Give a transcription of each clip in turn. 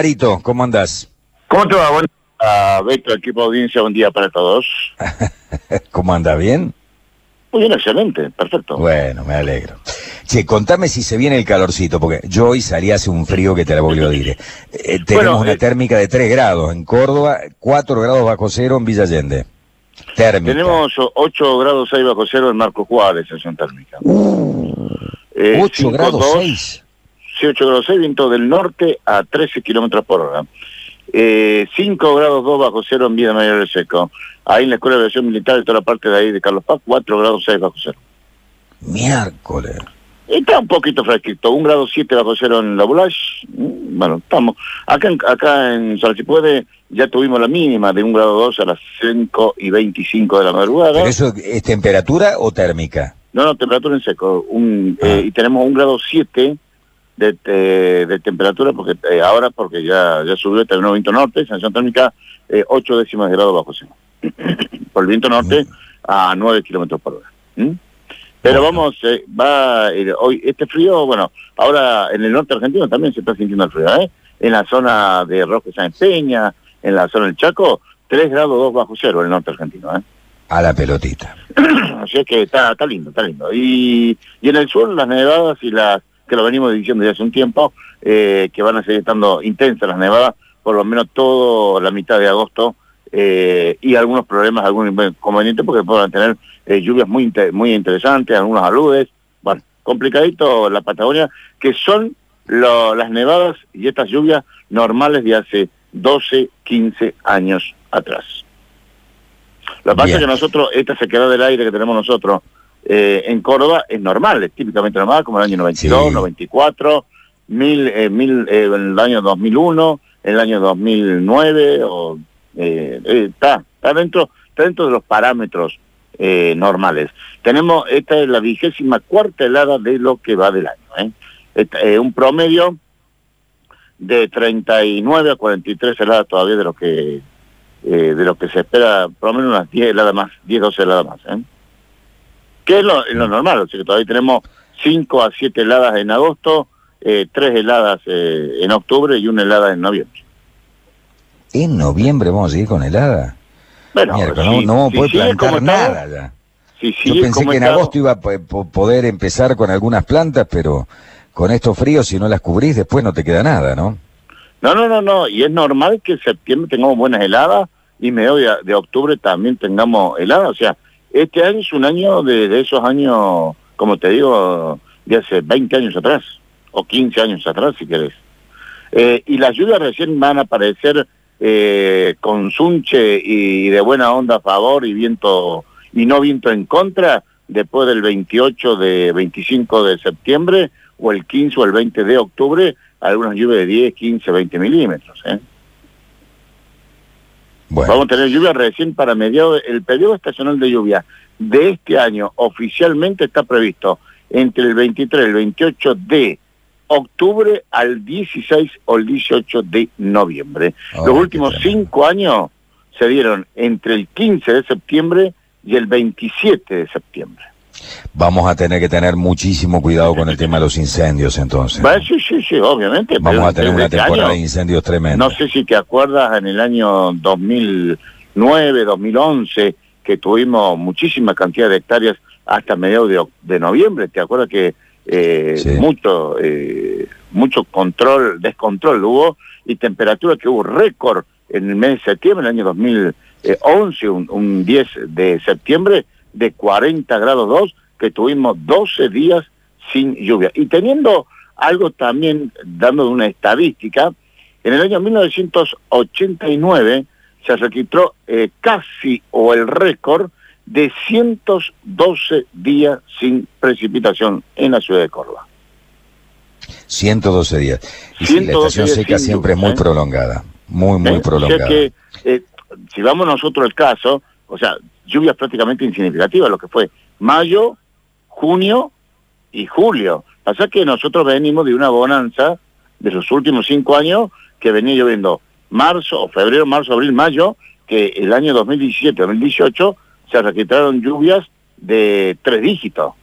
Marito, ¿cómo andás? ¿Cómo te va? Bueno, a Beto, equipo de audiencia, buen día para todos. ¿Cómo anda? ¿Bien? Muy bien, excelente, perfecto. Bueno, me alegro. Che, contame si se viene el calorcito, porque yo hoy salí hace un frío que te la volvió a decir. Eh, tenemos Bueno, una eh, térmica de 3 grados en Córdoba, 4 grados bajo cero en Villa Allende. Térmica. Tenemos 8 grados 6 bajo cero en Marco Juárez, sensación térmica. Eh, 8 cinco, grados dos, 6. Sí, 8 grados 6, viento del norte a 13 kilómetros por hora. Eh, 5 grados 2 bajo cero en Villa Mayor del Seco. Ahí en la Escuela de Aviación Militar, de toda la parte de ahí de Carlos Paz, 4 grados 6 bajo cero. Miércoles. Está un poquito fresquito, un grado 7 bajo cero en la Bulash. Mm, Bueno, estamos. Acá en, acá en Salchipuede ya tuvimos la mínima de un grado 2 a las 5 y 25 de la madrugada. ¿Pero eso es temperatura o térmica? No, no, temperatura en seco. Un, Ah. eh, y tenemos un grado 7 de, de, de temperatura, porque eh, ahora porque ya, ya subió este nuevo viento norte, sensación térmica eh, 8 décimas de grado bajo cero. por el viento norte a 9 kilómetros por hora. ¿Mm? Pero Bueno. vamos, eh, va eh, hoy este frío, bueno, ahora en el norte argentino también se está sintiendo el frío, ¿eh? En la zona de Roque San Peña, en la zona del Chaco, 3 grados 2 bajo cero en el norte argentino, ¿eh? A la pelotita. Así es que está, está lindo, está lindo. Y, y en el sur las nevadas y las que lo venimos diciendo desde hace un tiempo, eh, que van a seguir estando intensas las nevadas, por lo menos toda la mitad de agosto, eh, y algunos problemas, algunos inconvenientes, porque puedan tener eh, lluvias muy muy interesantes, algunos aludes, bueno, complicadito la Patagonia, que son lo- las nevadas y estas lluvias normales de hace 12, 15 años atrás. Lo que pasa es que nosotros, esta sequedad del aire que tenemos nosotros eh, en Córdoba es normal, es típicamente normal, como el año 92, Sí. 94, mil, eh, mil, eh, en el año 2001, en el año 2009, o, eh, eh, está, está, dentro, está dentro de los parámetros normales. Tenemos, esta es la vigésima cuarta helada de lo que va del año. ¿eh? Esta- un promedio de 39 a 43 heladas todavía de lo que de lo que se espera, por lo menos unas 10 heladas más, 10, 12 heladas más. Que es lo, es lo normal, o sea que todavía tenemos 5 a 7 heladas en agosto, eh, 3 heladas eh, en octubre y una helada en noviembre. En noviembre vamos a seguir con helada. Bueno, si- no, no plantar nada ya. Si Yo pensé que en agosto iba a po- po- poder empezar con algunas plantas, pero con estos fríos, si no las cubrís, después no te queda nada, ¿no? No, no, no, no, y es normal que en septiembre tengamos buenas heladas y medio de, de octubre también tengamos heladas. O sea, este año es un año de, de esos años, como te digo, de hace 20 años atrás, o 15 años atrás, si querés. Eh, y las lluvias recién van a aparecer eh, con sunche y de buena onda a favor y viento y no viento en contra después del 28 de 25 de septiembre o el 15 o el 20 de octubre algunas lluvias de 10, 15, 20 milímetros. ¿eh? Bueno, Vamos a tener lluvia recién para mediados. El periodo estacional de lluvia de este año oficialmente está previsto entre el 23 y el 28 de octubre al 16 o el 18 de noviembre. Los últimos cinco años se dieron entre el 15 de septiembre y el 27 de septiembre. Vamos a tener que tener muchísimo cuidado con el tema de los incendios entonces. Va, Sí, sí, sí, obviamente. Vamos a tener una este temporada año- de incendios tremenda. No sé si te acuerdas en el año 2009, 2011, que tuvimos muchísima cantidad de hectáreas hasta mediados de, noviembre. ¿Te acuerdas que eh, Sí. mucho eh, mucho control, descontrol hubo y temperatura que hubo récord en el mes de septiembre, el año 2011, un, un 10 de septiembre, de 40 grados 2, que tuvimos 12 días sin lluvia. Y teniendo algo también, dando una estadística, en el año 1989 se registró eh, casi o el récord de 112 días sin precipitación en la ciudad de Córdoba. 112 días. Y la 112 estación seca siempre es muy ¿eh? prolongada. Muy, muy ¿eh? O prolongada. sea que, eh, si vamos nosotros el caso, o sea, lluvias prácticamente insignificativas, lo que fue mayo, junio y julio. Pasa que nosotros venimos de una bonanza de los últimos cinco años que venía lloviendo marzo, febrero, marzo, abril, mayo, que el año 2017-2018 se registraron lluvias de tres dígitos,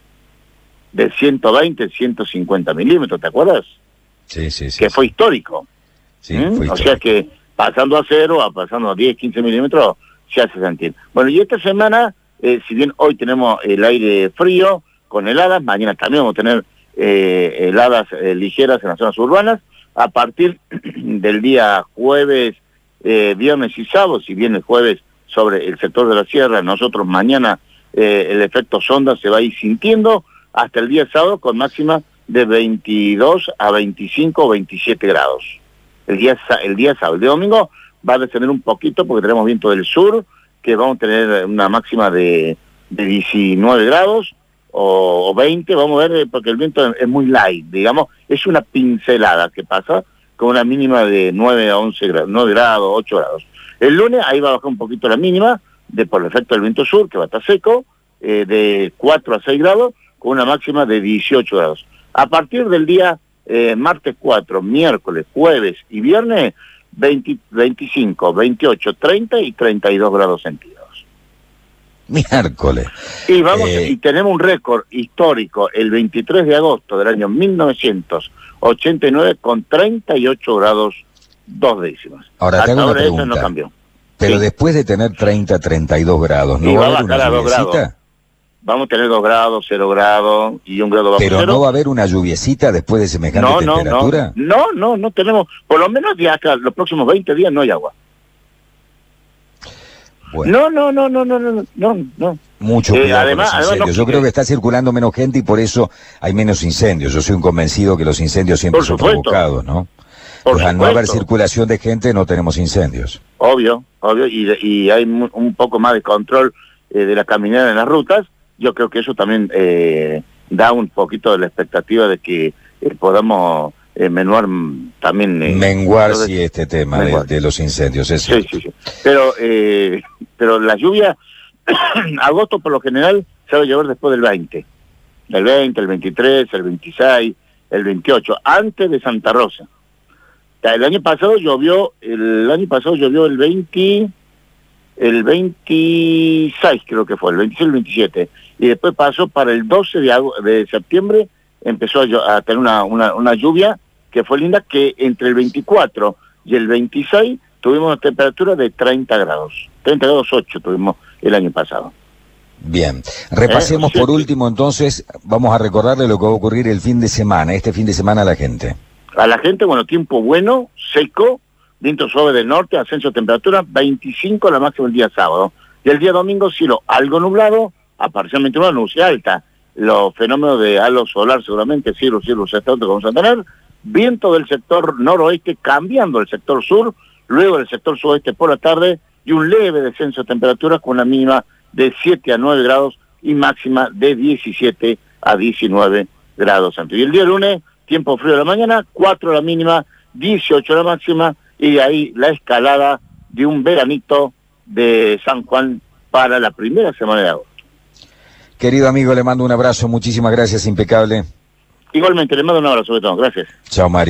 de 120, 150 milímetros, ¿te acuerdas? Sí, sí, sí. que fue histórico. sí. ¿Mm? O sea que pasando a cero, a pasando a 10, 15 milímetros, se hace sentir. Bueno, y esta semana, eh, si bien hoy tenemos el aire frío con heladas, mañana también vamos a tener eh, heladas eh, ligeras en las zonas urbanas, a partir del día jueves, viernes y sábado, si bien el jueves sobre el sector de la sierra, nosotros mañana el efecto sonda se va a ir sintiendo hasta el día sábado con máxima de 22 a 25 o 27 grados. El día, el día sábado, el domingo va a descender un poquito porque tenemos viento del sur, que vamos a tener una máxima de, de 19 grados o, 20, vamos a ver, porque el viento es muy light, digamos, es una pincelada que pasa con una mínima de 9 a 11 grados, 9 grados, 8 grados. El lunes ahí va a bajar un poquito la mínima, de por el efecto del viento sur, que va a estar seco, eh, de 4 a 6 grados, con una máxima de 18 grados. A partir del día eh, martes 4, miércoles, jueves y viernes, 20, 25, 28, 30 y 32 grados centígrados. Miércoles. Y vamos eh, y tenemos un récord histórico el 23 de agosto del año 1989 con 38 grados dos décimas. Ahora, Hasta ahora eso no cambió. Pero después de tener 30, 32 grados, ¿no va a haber una grados vamos a tener dos grados, cero grados y un grado bajo Pero no va a haber una lluviecita después de semejante no, temperatura. No, no, no, no tenemos, por lo menos ya acá los próximos 20 días no hay agua. No, no, no, no, no, no, no, no. Mucho eh, cuidado además, los incendios. Yo creo que está circulando menos gente y por eso hay menos incendios. Yo soy un convencido que los incendios siempre son provocados, ¿no? pues al no haber circulación de gente no tenemos incendios. Obvio, obvio, y, y hay un poco más de control eh, de la caminada en las rutas yo creo que eso también eh, da un poquito de la expectativa de que eh, podamos eh, menuar también... menguar, sí, este tema de, los incendios, es sí, sí, sí, Pero, pero la lluvia, agosto por lo general se va a llevar después del 20. El 20, el 23, el 26, el 28, antes de Santa Rosa. El año pasado llovió, el año pasado llovió el 20 el 26 creo que fue, el 26 el 27, y después pasó para el 12 de, de septiembre, empezó a, tener una, una, lluvia que fue linda, que entre el 24 y el 26 tuvimos una temperatura de 30 grados, 30 grados 8 tuvimos el año pasado. Bien, repasemos ¿Eh? por último entonces, vamos a recordarle lo que va a ocurrir el fin de semana, este fin de semana a la gente. A la gente, bueno, tiempo bueno, seco, viento suave del norte, ascenso de temperatura, 25 la máxima el día sábado. Y el día domingo cielo algo nublado, a parcialmente luz alta. Los fenómenos de halo solar seguramente, cielo, cielo, sector que vamos a tener. Viento del sector noroeste cambiando el sector sur, luego del sector suroeste por la tarde y un leve descenso de temperatura con una mínima de 7 a 9 grados y máxima de 17 a 19 grados. Y el día lunes, tiempo frío de la mañana, 4 la mínima, 18 la máxima y de ahí la escalada de un veranito de San Juan para la primera semana de agosto. Querido amigo, le mando un abrazo, muchísimas gracias, impecable. Igualmente, le mando un abrazo, todo. gracias. Chao, Mario.